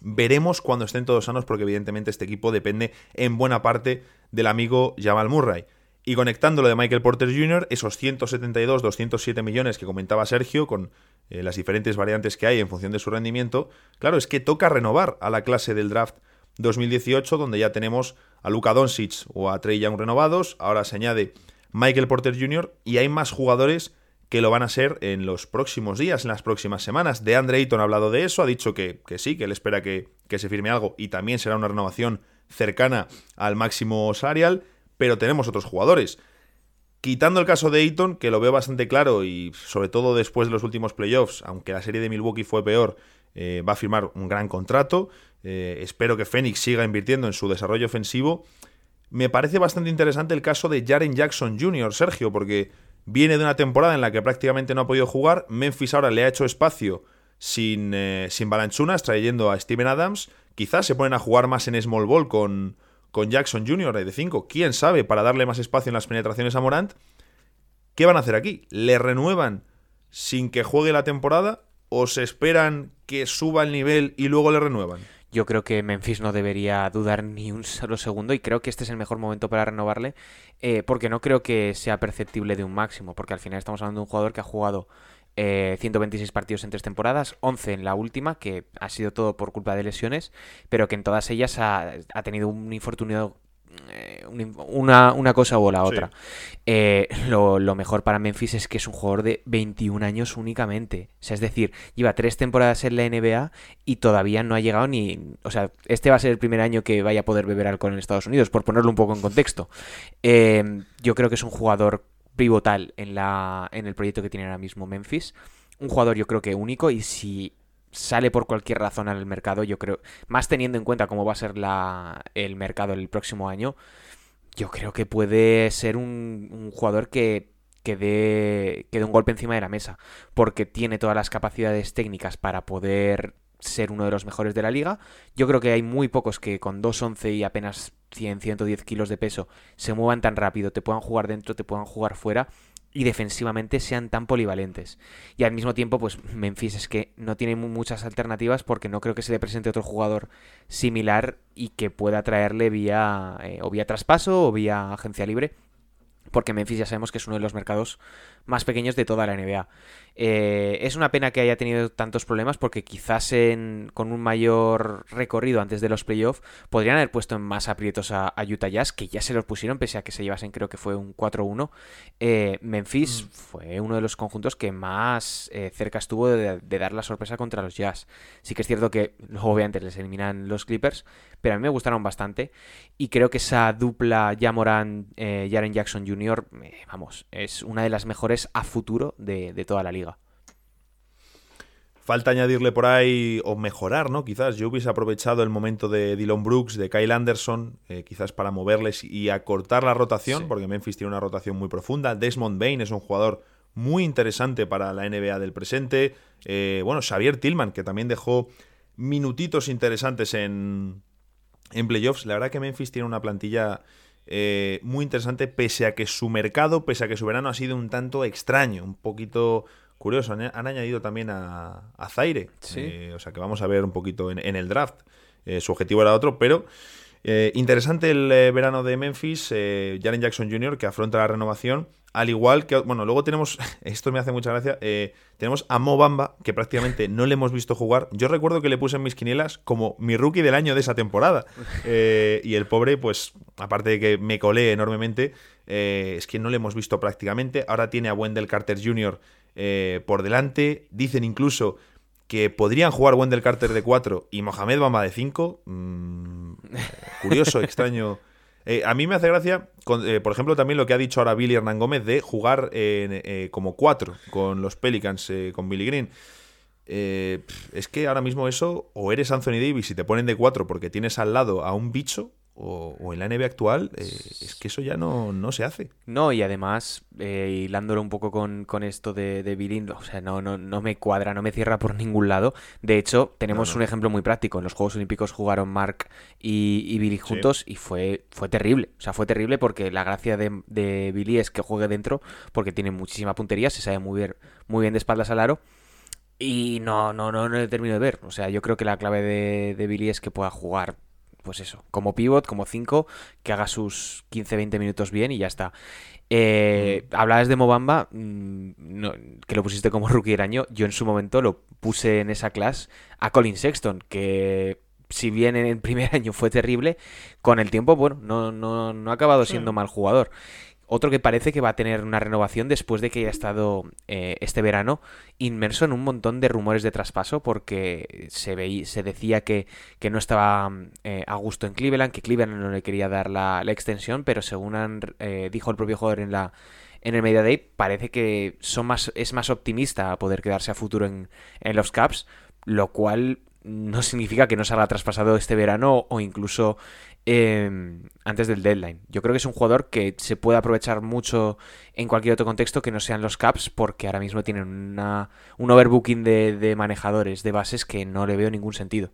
veremos cuando estén todos sanos, porque evidentemente este equipo depende en buena parte del amigo Jamal Murray. Y conectando lo de Michael Porter Jr., esos 172, 207 millones que comentaba Sergio, con eh, las diferentes variantes que hay en función de su rendimiento, claro, es que toca renovar a la clase del draft 2018, donde ya tenemos a Luka Doncic o a Trey Young renovados, ahora se añade Michael Porter Jr. y hay más jugadores que lo van a ser en los próximos días, en las próximas semanas. De Andre Ayton ha hablado de eso, ha dicho que, sí, que él espera que, que, se firme algo y también será una renovación cercana al máximo salarial, pero tenemos otros jugadores. Quitando el caso de Ayton, que lo veo bastante claro y sobre todo después de los últimos playoffs, aunque la serie de Milwaukee fue peor, eh, va a firmar un gran contrato. Eh, espero que Phoenix siga invirtiendo en su desarrollo ofensivo. Me parece bastante interesante el caso de Jaren Jackson Jr., Sergio, porque viene de una temporada en la que prácticamente no ha podido jugar. Memphis ahora le ha hecho espacio sin, eh, sin Balanchunas, trayendo a Steven Adams. Quizás se ponen a jugar más en small ball con, con Jackson Jr. de 5, quién sabe, para darle más espacio en las penetraciones a Morant. ¿Qué van a hacer aquí? ¿Le renuevan sin que juegue la temporada o se esperan que suba el nivel y luego le renuevan? Yo creo que Memphis no debería dudar ni un solo segundo y creo que este es el mejor momento para renovarle eh, porque no creo que sea perceptible de un máximo, porque al final estamos hablando de un jugador que ha jugado 126 eh, partidos en tres temporadas, 11 en la última, que ha sido todo por culpa de lesiones, pero que en todas ellas ha, tenido un infortunio una, una, cosa o la otra. Eh, lo, mejor para Memphis es que es un jugador de 21 años únicamente. O sea, es decir, lleva tres temporadas en la NBA y todavía no ha llegado ni... O sea, este va a ser el primer año que vaya a poder beber alcohol en Estados Unidos, por ponerlo un poco en contexto. yo creo que es un jugador pivotal en, la, en el proyecto que tiene ahora mismo Memphis. Un jugador yo creo que único y si sale por cualquier razón al mercado, yo creo, más teniendo en cuenta cómo va a ser la, el mercado el próximo año, yo creo que puede ser un, jugador que, que, dé, que dé un golpe encima de la mesa, porque tiene todas las capacidades técnicas para poder ser uno de los mejores de la liga. Yo creo que hay muy pocos que con 2.11 y apenas 100, 110 kilos de peso se muevan tan rápido, te puedan jugar dentro, te puedan jugar fuera y defensivamente sean tan polivalentes. Y al mismo tiempo, pues Memphis es que no tiene muchas alternativas porque no creo que se le presente otro jugador similar y que pueda traerle vía eh, o vía traspaso o vía agencia libre porque Memphis ya sabemos que es uno de los mercados más pequeños de toda la NBA. Eh, es una pena que haya tenido tantos problemas porque quizás con un mayor recorrido antes de los playoffs podrían haber puesto en más aprietos a, Utah Jazz, que ya se los pusieron pese a que se llevasen creo que fue un 4-1. Eh, Memphis mm. fue uno de los conjuntos que más eh, cerca estuvo de, dar la sorpresa contra los Jazz. Sí que es cierto que (laughs) obviamente les eliminan los Clippers, pero a mí me gustaron bastante y creo que esa dupla Jamoran-Jaren Jackson Jr., vamos, es una de las mejores a futuro de, toda la liga. Falta añadirle por ahí o mejorar, ¿no? Quizás yo hubiese aprovechado el momento de Dylan Brooks, de Kyle Anderson, eh, quizás para moverles y acortar la rotación, porque Memphis tiene una rotación muy profunda. Desmond Bain es un jugador muy interesante para la NBA del presente. Eh, bueno, Xavier Tillman, que también dejó minutitos interesantes en, en playoffs. La verdad que Memphis tiene una plantilla eh, muy interesante, pese a que su mercado, pese a que su verano ha sido un tanto extraño, un poquito curioso. Han, añadido también a, Zaire, eh, o sea que vamos a ver un poquito en, el draft. Eh, su objetivo era otro, pero interesante el verano de Memphis, Jaren Jackson Jr., que afronta la renovación al igual que, bueno, luego tenemos, (laughs) esto me hace mucha gracia, eh, tenemos a Mo Bamba, que prácticamente no le hemos visto jugar. Yo recuerdo que le puse en mis quinielas como mi rookie del año de esa temporada. (laughs) Eh, y el pobre, pues, aparte de que me colé enormemente, eh, es que no le hemos visto prácticamente. Ahora tiene a Wendell Carter Jr. por delante. Dicen incluso que podrían jugar Wendell Carter de 4 y Mohamed Bamba de 5. Mm, curioso, (laughs) extraño eh, a mí me hace gracia, eh, por ejemplo, también lo que ha dicho ahora Billy Hernán Gómez de jugar eh, como cuatro con los Pelicans, con Billy Green. es que ahora mismo eso, o eres Anthony Davis y te ponen de cuatro porque tienes al lado a un bicho, o, en la NBA actual, eh, es que eso ya no, no, se hace. No, y además, eh, hilándolo un poco con, esto de, de o sea, no, no, no me cuadra, no me cierra por ningún lado. De hecho, tenemos un ejemplo muy práctico. En los Juegos Olímpicos jugaron Mark y, Billy juntos y fue, fue terrible. O sea, fue terrible porque la gracia de, de Billy es que juegue dentro porque tiene muchísima puntería, se sabe muy bien, muy bien de espaldas al aro. Y no, no, no, no le termino de ver. O sea, yo creo que la clave de, de Billy es que pueda jugar pues eso, como pivot, como 5, que haga sus 15-20 minutos bien y ya está. Eh, mm. Hablabas de Mobamba, mm, que lo pusiste como (laughs) rookie del año. Yo en su momento lo puse en esa clase a Colin Sexton, que si bien en el (laughs) primer año fue terrible, con el tiempo, bueno, no, no, no ha acabado siendo mal jugador. Otro que parece que va a tener una renovación después de que haya estado eh, este verano inmerso en un montón de rumores de traspaso porque se, se decía que, no estaba eh, a gusto en Cleveland, que Cleveland no le quería dar la, extensión, pero según eh, dijo el propio jugador en la en el Media Day, parece que son más, es más optimista a poder quedarse a futuro en, en los Caps, lo cual no significa que no salga traspasado este verano o incluso Em, antes del deadline. Yo creo que es un jugador que se puede aprovechar mucho en cualquier otro contexto que no sean los caps, porque ahora mismo tienen una, un overbooking de, manejadores de bases que no le veo ningún sentido.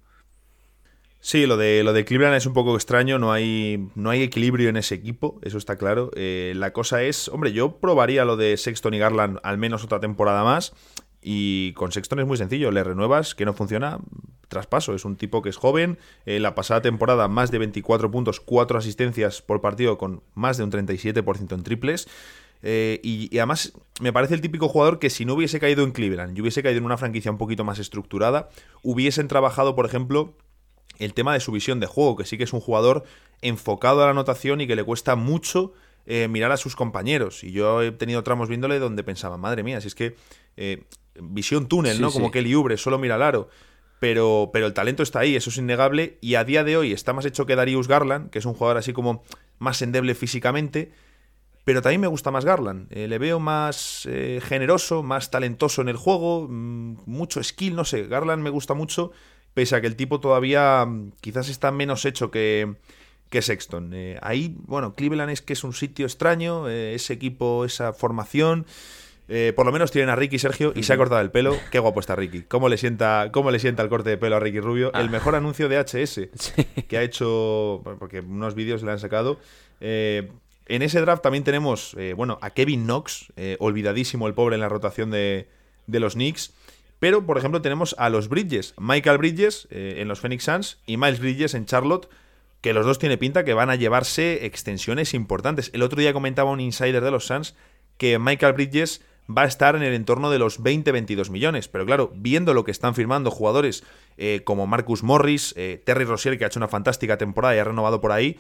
Sí, lo de, lo de Cleveland es un poco extraño, no hay, no hay equilibrio en ese equipo, eso está claro. Eh, la cosa es, hombre, yo probaría lo de Sexton y Garland al menos otra temporada más. Y con Sexton es muy sencillo, le renuevas, que no funciona, traspaso. Es un tipo que es joven, en la pasada temporada más de 24 puntos, 4 asistencias por partido con más de un 37% en triples. Eh, y, además me parece el típico jugador que si no hubiese caído en Cleveland y hubiese caído en una franquicia un poquito más estructurada, hubiesen trabajado, por ejemplo, el tema de su visión de juego, que sí que es un jugador enfocado a la anotación y que le cuesta mucho eh, mirar a sus compañeros. Y yo he tenido tramos viéndole donde pensaba, madre mía, si es que eh, visión túnel, ¿no? Como Kelly Ubre, solo mira al aro. Pero, pero el talento está ahí, eso es innegable. Y a día de hoy está más hecho que Darius Garland, que es un jugador así como más endeble físicamente. Pero también me gusta más Garland. Eh, le veo más eh, generoso, más talentoso en el juego, mm, mucho skill, no sé. Garland me gusta mucho, pese a que el tipo todavía mm, quizás está menos hecho que, que Sexton. Eh, ahí, bueno, Cleveland es que es un sitio extraño, ese equipo, esa formación. Eh, por lo menos tienen a Ricky Sergio y se ha cortado el pelo. Qué guapo está Ricky. ¿Cómo le sienta, cómo le sienta el corte de pelo a Ricky Rubio? El ah. mejor anuncio de HS (laughs) que ha hecho, porque unos vídeos le han sacado. Eh, en ese draft también tenemos, eh, bueno, a Kevin Knox, olvidadísimo el pobre en la rotación de, de, los Knicks. Pero, por ejemplo, tenemos a los Bridges, Michael Bridges en los Phoenix Suns y Miles Bridges en Charlotte, que los dos tiene pinta que van a llevarse extensiones importantes. El otro día comentaba un insider de los Suns que Michael Bridges va a estar en el entorno de los 20-22 millones. Pero claro, viendo lo que están firmando jugadores eh, como Marcus Morris, eh, Terry Rossier, que ha hecho una fantástica temporada y ha renovado por ahí,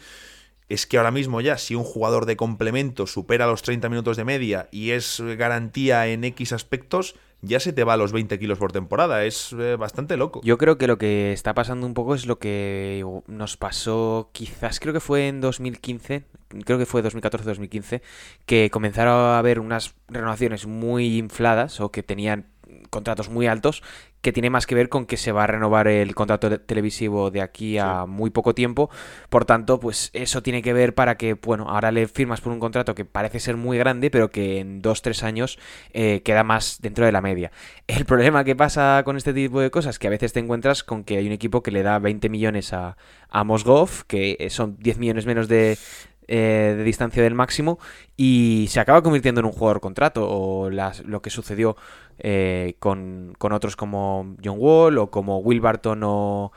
es que ahora mismo ya, si un jugador de complemento supera los 30 minutos de media y es garantía en X aspectos, ya se te va a los 20 kilos por temporada. Es eh, bastante loco. Yo creo que lo que está pasando un poco es lo que nos pasó, quizás creo que fue en 2015, creo que fue 2014-2015, que comenzaron a haber unas renovaciones muy infladas o que tenían contratos muy altos, que tiene más que ver con que se va a renovar el contrato televisivo de aquí a muy poco tiempo. Por tanto, pues eso tiene que ver para que, bueno, ahora le firmas por un contrato que parece ser muy grande, pero que en dos, tres años eh, queda más dentro de la media. (laughs) El problema que pasa con este tipo de cosas es que a veces te encuentras con que hay un equipo que le da 20 millones a, a Mosgov, que son 10 millones menos de, eh, de distancia del máximo y se acaba convirtiendo en un jugador contrato o lo que sucedió eh, con, otros como John Wall o como Will Barton o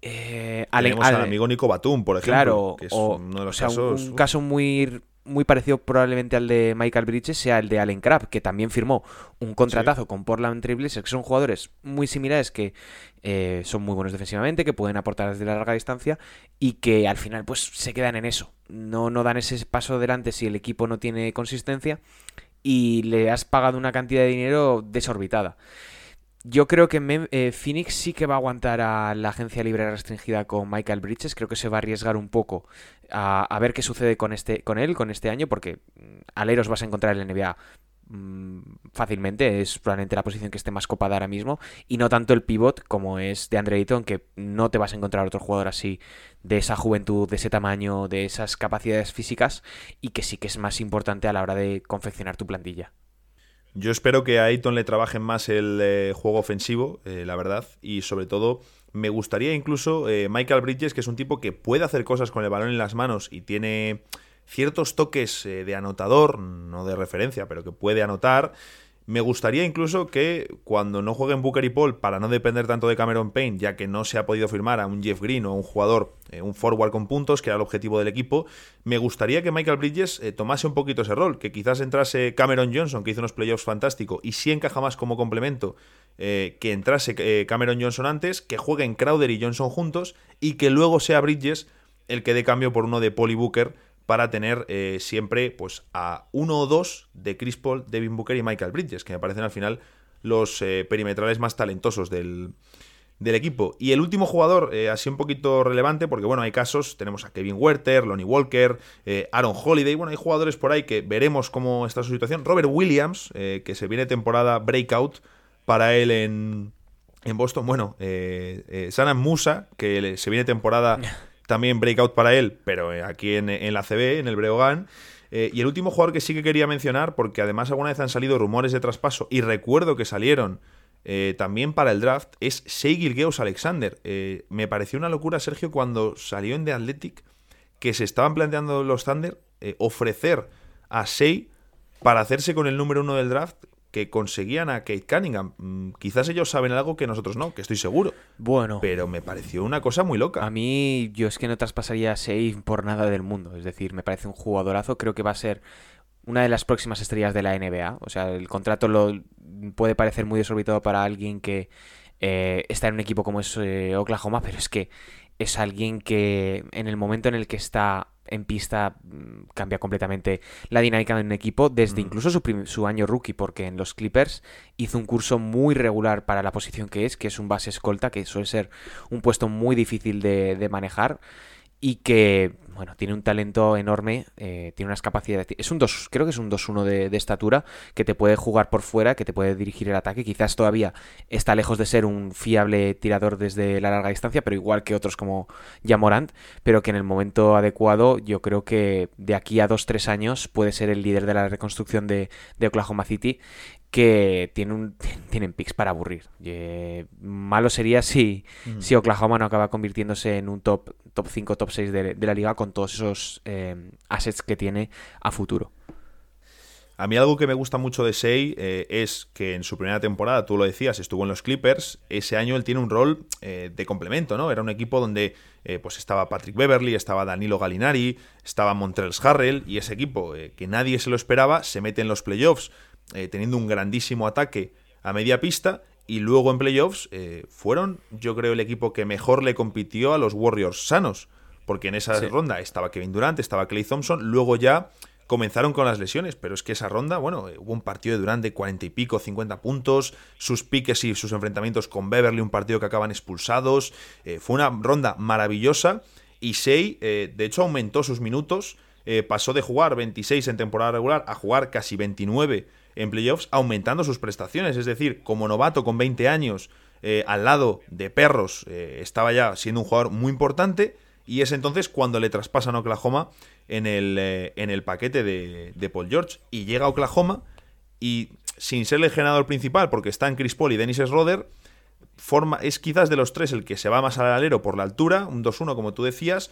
eh, Allen, al amigo Nico Batum, por ejemplo, que es uno de los casos... Un caso muy muy parecido probablemente al de Michael Bridges sea el de Allen Crabbe, que también firmó un contratazo con Portland Trailblazers, que son jugadores muy similares que eh, son muy buenos defensivamente, que pueden aportar desde la larga distancia y que al final pues se quedan en eso. No, no dan ese paso adelante si el equipo no tiene consistencia y le has pagado una cantidad de dinero desorbitada. Yo creo que eh, Phoenix sí que va a aguantar a la agencia libre restringida con Michael Bridges. Creo que se va a arriesgar un poco a, ver qué sucede con, este, con él, con este año, porque mm, aleros vas a encontrar en la NBA mm, fácilmente. Es probablemente la posición que esté más copada ahora mismo. Y no tanto el pivot como es de Andre Ayton, que no te vas a encontrar otro jugador así, de esa juventud, de ese tamaño, de esas capacidades físicas, y que sí que es más importante a la hora de confeccionar tu plantilla. Yo espero que a Ayton le trabajen más el eh, juego ofensivo, eh, la verdad, y sobre todo me gustaría incluso eh, Michael Bridges, que es un tipo que puede hacer cosas con el balón en las manos y tiene ciertos toques de anotador, no de referencia, pero que puede anotar. Me gustaría incluso que cuando no jueguen Booker y Paul, para no depender tanto de Cameron Payne, ya que no se ha podido firmar a un Jeff Green o a un jugador, eh, un forward con puntos, que era el objetivo del equipo, me gustaría que Michael Bridges eh, tomase un poquito ese rol, que quizás entrase Cameron Johnson, que hizo unos playoffs fantásticos, y sí encaja más como complemento, eh, que entrase eh, Cameron Johnson antes, que jueguen Crowder y Johnson juntos y que luego sea Bridges el que dé cambio por uno de Polly Booker para tener eh, siempre pues a uno o dos de Chris Paul, Devin Booker y Michael Bridges, que me parecen al final los perimetrales más talentosos del, equipo. Y el último jugador, así un poquito relevante, porque bueno, hay casos, tenemos a Kevin Werther, Lonnie Walker, Aaron Holiday, bueno, hay jugadores por ahí que veremos cómo está su situación. Robert Williams, que se viene temporada breakout, para él en, en Boston. Bueno, eh, eh Sana Musa, que se viene temporada (laughs) también breakout para él, pero eh, aquí en, la CB, en el Breogán. Eh, y el último jugador que sí que quería mencionar, porque además alguna vez han salido rumores de traspaso, y recuerdo que salieron también para el draft, es Shea Gilgeous Alexander. me pareció una locura, Sergio, cuando salió en The Athletic, que se estaban planteando los Thunder ofrecer a Shea para hacerse con el número uno del draft que conseguían a Kate Cunningham. Mm, quizás ellos saben algo que nosotros no, que estoy seguro. Bueno. Pero me pareció una cosa muy loca. A mí, yo es que no traspasaría a Save por nada del mundo. Es decir, me parece un jugadorazo. Creo que va a ser una de las próximas estrellas de la NBA. O sea, el contrato lo puede parecer muy desorbitado para alguien que eh, está en un equipo como es eh, Oklahoma, pero es que es alguien que en el momento en el que está en pista mm, cambia completamente la dinámica de un equipo desde mm. incluso su, año rookie, porque en los Clippers hizo un curso muy regular para la posición que es, que es un base escolta, que suele ser un puesto muy difícil de manejar y que bueno, tiene un talento enorme, eh, tiene unas capacidades. Es un 2, creo que es un 2-1 de, estatura que te puede jugar por fuera, que te puede dirigir el ataque. Quizás todavía está lejos de ser un fiable tirador desde la larga distancia, pero igual que otros como Jamorant, pero que en el momento adecuado yo creo que de aquí a 2-3 años puede ser el líder de la reconstrucción de, de Oklahoma City que tiene un, (laughs) tienen picks para aburrir. Eh, malo sería si, si Oklahoma no acaba convirtiéndose en un top, top 5, top 6 de, la liga con todos esos eh, assets que tiene a futuro. A mí algo que me gusta mucho de Shea eh, es que en su primera temporada, tú lo decías, estuvo en los Clippers. Ese año él tiene un rol de complemento, ¿no? Era un equipo donde pues estaba Patrick Beverly, estaba Danilo Gallinari, estaba Montrells Harrell y ese equipo que nadie se lo esperaba se mete en los playoffs eh, teniendo un grandísimo ataque a media pista y luego en playoffs eh, fueron, yo creo, el equipo que mejor le compitió a los Warriors sanos, porque en esa ronda estaba Kevin Durant, estaba Clay Thompson, luego ya comenzaron con las lesiones, pero es que esa ronda, bueno, eh, hubo un partido de Durant de cuarenta y pico, 50 puntos, sus piques y sus enfrentamientos con Beverly, un partido que acaban expulsados, fue una ronda maravillosa y Shea, de hecho, aumentó sus minutos, pasó de jugar 26 en temporada regular a jugar casi 29 en playoffs aumentando sus prestaciones. Es decir, como novato con 20 años eh, al lado de Perros eh, estaba ya siendo un jugador muy importante y es entonces cuando le traspasan a Oklahoma en el, eh, en el paquete de, Paul George y llega a Oklahoma y sin ser el generador principal porque están Chris Paul y Dennis Schroeder forma, es quizás de los tres el que se va más al alero por la altura, un 2-1 como tú decías,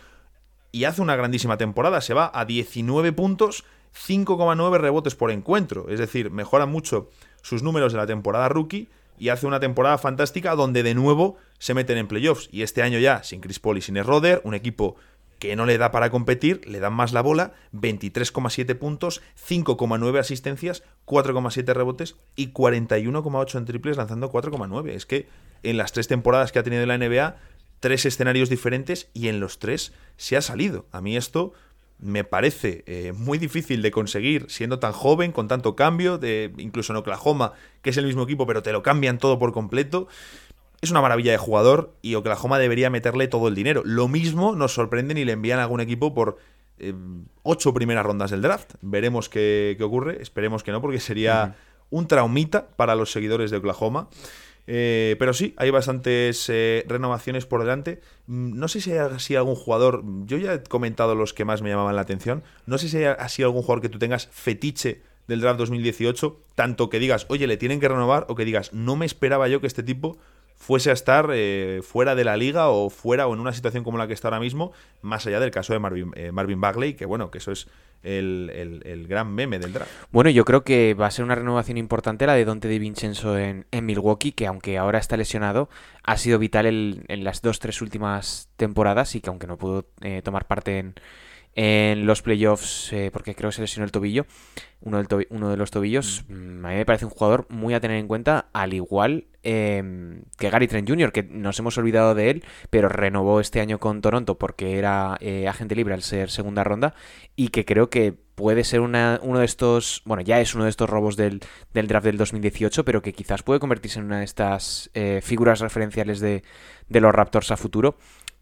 y hace una grandísima temporada, se va a 19 puntos 5,9 rebotes por encuentro. Es decir, mejora mucho sus números de la temporada rookie y hace una temporada fantástica donde de nuevo se meten en playoffs. Y este año ya, sin Chris Paul y sin Roder, un equipo que no le da para competir, le dan más la bola, 23,7 puntos, 5,9 asistencias, 4,7 rebotes y 41,8 en triples lanzando 4,9. Es que en las tres temporadas que ha tenido la NBA, tres escenarios diferentes y en los tres se ha salido. A mí esto me parece eh, muy difícil de conseguir siendo tan joven, con tanto cambio, de, incluso en Oklahoma, que es el mismo equipo, pero te lo cambian todo por completo. Es una maravilla de jugador y Oklahoma debería meterle todo el dinero. Lo mismo nos sorprenden y le envían a algún equipo por eh, ocho primeras rondas del draft. Veremos qué, ocurre, esperemos que no, porque sería un traumita para los seguidores de Oklahoma. Eh, pero sí, hay bastantes eh, renovaciones por delante. Mm, no sé si hay así algún jugador, yo ya he comentado los que más me llamaban la atención, no sé si hay así algún jugador que tú tengas fetiche del draft 2018, tanto que digas, oye, le tienen que renovar, o que digas, no me esperaba yo que este tipo fuese a estar eh, fuera de la liga o fuera o en una situación como la que está ahora mismo, más allá del caso de Marvin, Marvin Bagley, que bueno, que eso es el, gran meme del draft. Bueno, yo creo que va a ser una renovación importante la de Dante Di Vincenzo en, Milwaukee, que aunque ahora está lesionado, ha sido vital en las dos, tres últimas temporadas y que aunque no pudo eh, tomar parte en, en los playoffs, eh, porque creo que se lesionó el tobillo, uno, del uno de los tobillos, mm. Mm, a mí me parece un jugador muy a tener en cuenta, al igual em, que Gary Trent Jr., que nos hemos olvidado de él, pero renovó este año con Toronto porque era eh, agente libre al ser segunda ronda y que creo que puede ser una, uno de estos, bueno, ya es uno de estos robos del, draft del 2018, pero que quizás puede convertirse en una de estas eh, figuras referenciales de, de los Raptors a futuro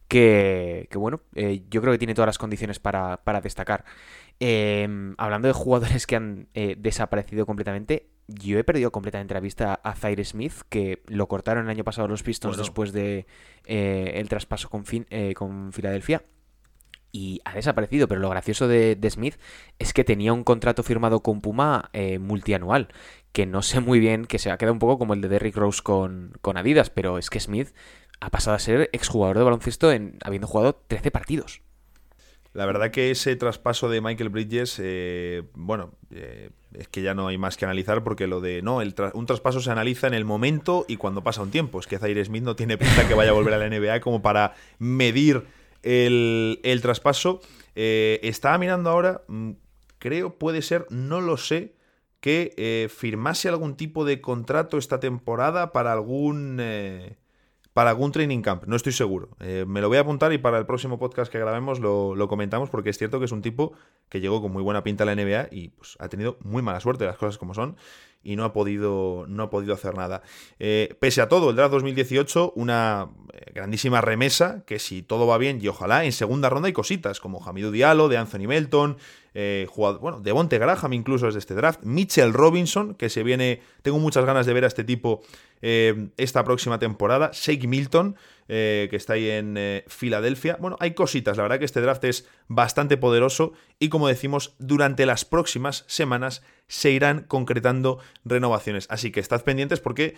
que, bueno, eh, yo creo que tiene todas las condiciones para, destacar. Em, hablando de jugadores que han eh, desaparecido completamente, yo he perdido completamente la vista a Zaire Smith, que lo cortaron el año pasado los Pistons después de eh, el traspaso con, con Filadelfia. Y ha desaparecido, pero lo gracioso de, Smith es que tenía un contrato firmado con Puma multianual, que no sé muy bien, que se ha quedado un poco como el de Derrick Rose con, con Adidas, pero es que Smith ha pasado a ser exjugador de baloncesto en, habiendo jugado 13 partidos. La verdad que ese traspaso de Michael Bridges, eh, bueno, eh, es que ya no hay más que analizar porque lo de, no, un traspaso se analiza en el momento y cuando pasa un tiempo. Es que Zaire Smith no tiene pinta que vaya a volver a la (laughs) NBA como para medir el, traspaso. Eh, estaba mirando ahora, mm, creo puede ser, no lo sé, que firmase algún tipo de contrato esta temporada para algún para algún training camp, no estoy seguro. Eh, me lo voy a apuntar y para el próximo podcast que grabemos lo, comentamos porque es cierto que es un tipo que llegó con muy buena pinta a la NBA y pues, ha tenido muy mala suerte, las cosas como son, y no ha podido, no ha podido hacer nada. Eh, pese a todo, el draft 2018, una eh, grandísima remesa que si todo va bien y ojalá en segunda ronda hay cositas como Hamidou Diallo, de Anthony Melton, eh, bueno, de Bonte Graham incluso es este draft, Mitchell Robinson, que se viene, tengo muchas ganas de ver a este tipo eh, esta próxima temporada, Shake Milton, eh, que está ahí en Filadelfia. Bueno, hay cositas, la verdad que este draft es bastante poderoso y como decimos, durante las próximas semanas se irán concretando renovaciones. Así que estad pendientes porque,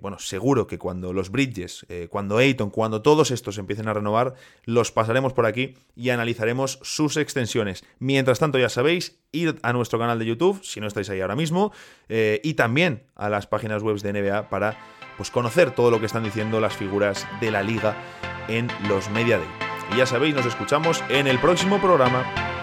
bueno, seguro que cuando los Bridges, cuando Ayton, cuando todos estos empiecen a renovar, los pasaremos por aquí y analizaremos sus extensiones. Mientras tanto, ya sabéis, ir a nuestro canal de YouTube, si no estáis ahí ahora mismo, eh, y también a las páginas web de NBA para pues, conocer todo lo que están diciendo las figuras de la liga en los Media Day. Y ya sabéis, nos escuchamos en el próximo programa.